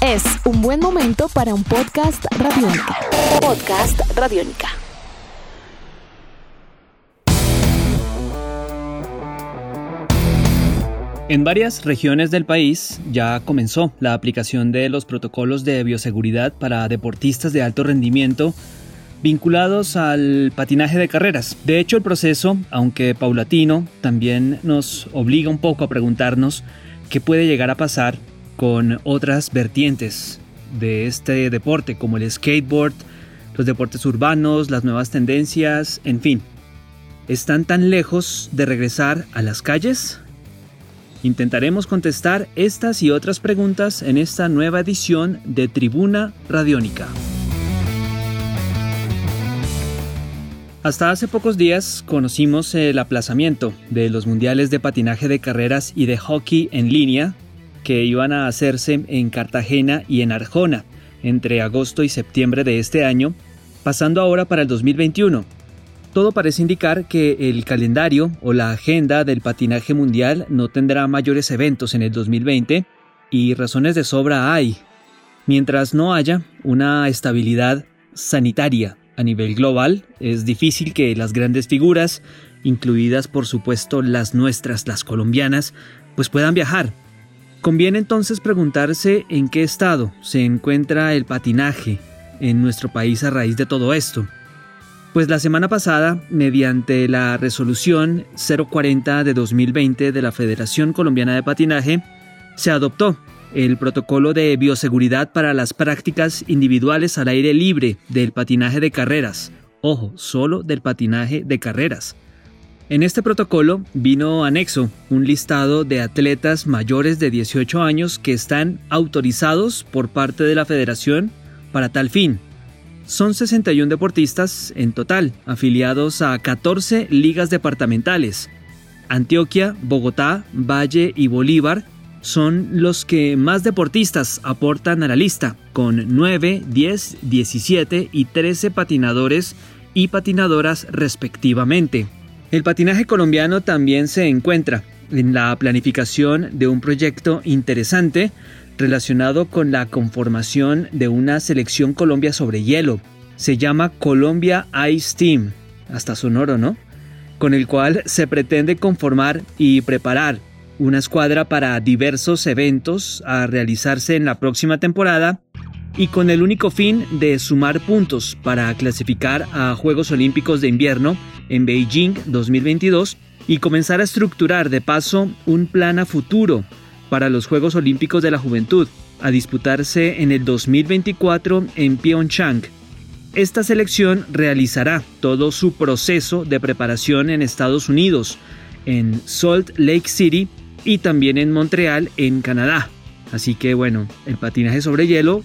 Es un buen momento para un podcast radiónica. Podcast radiónica. En varias regiones del país ya comenzó la aplicación de los protocolos de bioseguridad para deportistas de alto rendimiento vinculados al patinaje de carreras. De hecho, el proceso, aunque paulatino, también nos obliga un poco a preguntarnos qué puede llegar a pasar con otras vertientes de este deporte, como el skateboard, los deportes urbanos, las nuevas tendencias, en fin. ¿Están tan lejos de regresar a las calles? Intentaremos contestar estas y otras preguntas en esta nueva edición de Tribuna Radiónica. Hasta hace pocos días conocimos el aplazamiento de los mundiales de patinaje de carreras y de hockey en línea que iban a hacerse en Cartagena y en Arjona entre agosto y septiembre de este año, pasando ahora para el 2021. Todo parece indicar que el calendario o la agenda del patinaje mundial no tendrá mayores eventos en el 2020 y razones de sobra hay, mientras no haya una estabilidad sanitaria a nivel global, es difícil que las grandes figuras, incluidas por supuesto las nuestras, las colombianas, pues puedan viajar. Conviene entonces preguntarse en qué estado se encuentra el patinaje en nuestro país a raíz de todo esto. Pues la semana pasada, mediante la resolución 040 de 2020 de la Federación Colombiana de Patinaje, se adoptó el protocolo de bioseguridad para las prácticas individuales al aire libre del patinaje de carreras. Ojo, solo del patinaje de carreras. En este protocolo vino anexo un listado de atletas mayores de 18 años que están autorizados por parte de la federación para tal fin. Son 61 deportistas en total, afiliados a 14 ligas departamentales. Antioquia, Bogotá, Valle y Bolívar son los que más deportistas aportan a la lista, con 9, 10, 17 y 13 patinadores y patinadoras respectivamente. El patinaje colombiano también se encuentra en la planificación de un proyecto interesante relacionado con la conformación de una selección Colombia sobre hielo. Se llama Colombia Ice Team, hasta sonoro, ¿no? Con el cual se pretende conformar y preparar una escuadra para diversos eventos a realizarse en la próxima temporada y con el único fin de sumar puntos para clasificar a Juegos Olímpicos de Invierno en Beijing 2022 y comenzar a estructurar de paso un plan a futuro para los Juegos Olímpicos de la Juventud a disputarse en el 2024 en Pyeongchang. Esta selección realizará todo su proceso de preparación en Estados Unidos, en Salt Lake City y también en Montreal, en Canadá. Así que bueno, el patinaje sobre hielo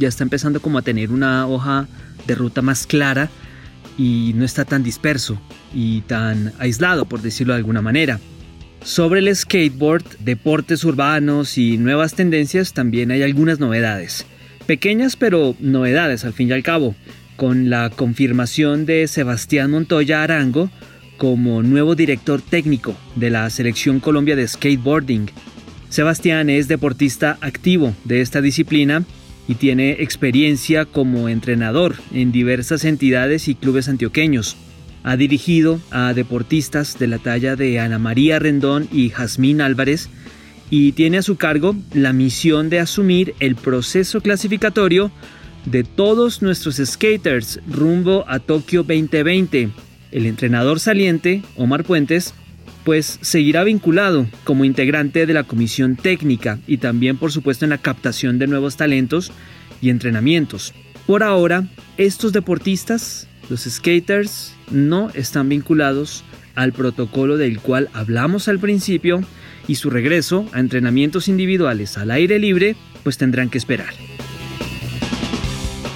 ya está empezando como a tener una hoja de ruta más clara y no está tan disperso y tan aislado, por decirlo de alguna manera. Sobre el skateboard, deportes urbanos y nuevas tendencias también hay algunas novedades. Pequeñas pero novedades al fin y al cabo, con la confirmación de Sebastián Montoya Arango como nuevo director técnico de la Selección Colombia de Skateboarding. Sebastián es deportista activo de esta disciplina y tiene experiencia como entrenador en diversas entidades y clubes antioqueños. Ha dirigido a deportistas de la talla de Ana María Rendón y Jazmín Álvarez y tiene a su cargo la misión de asumir el proceso clasificatorio de todos nuestros skaters rumbo a Tokio 2020 el entrenador saliente, Omar Puentes, pues seguirá vinculado como integrante de la comisión técnica y también por supuesto en la captación de nuevos talentos y entrenamientos. Por ahora, estos deportistas, los skaters, no están vinculados al protocolo del cual hablamos al principio y su regreso a entrenamientos individuales al aire libre pues tendrán que esperar.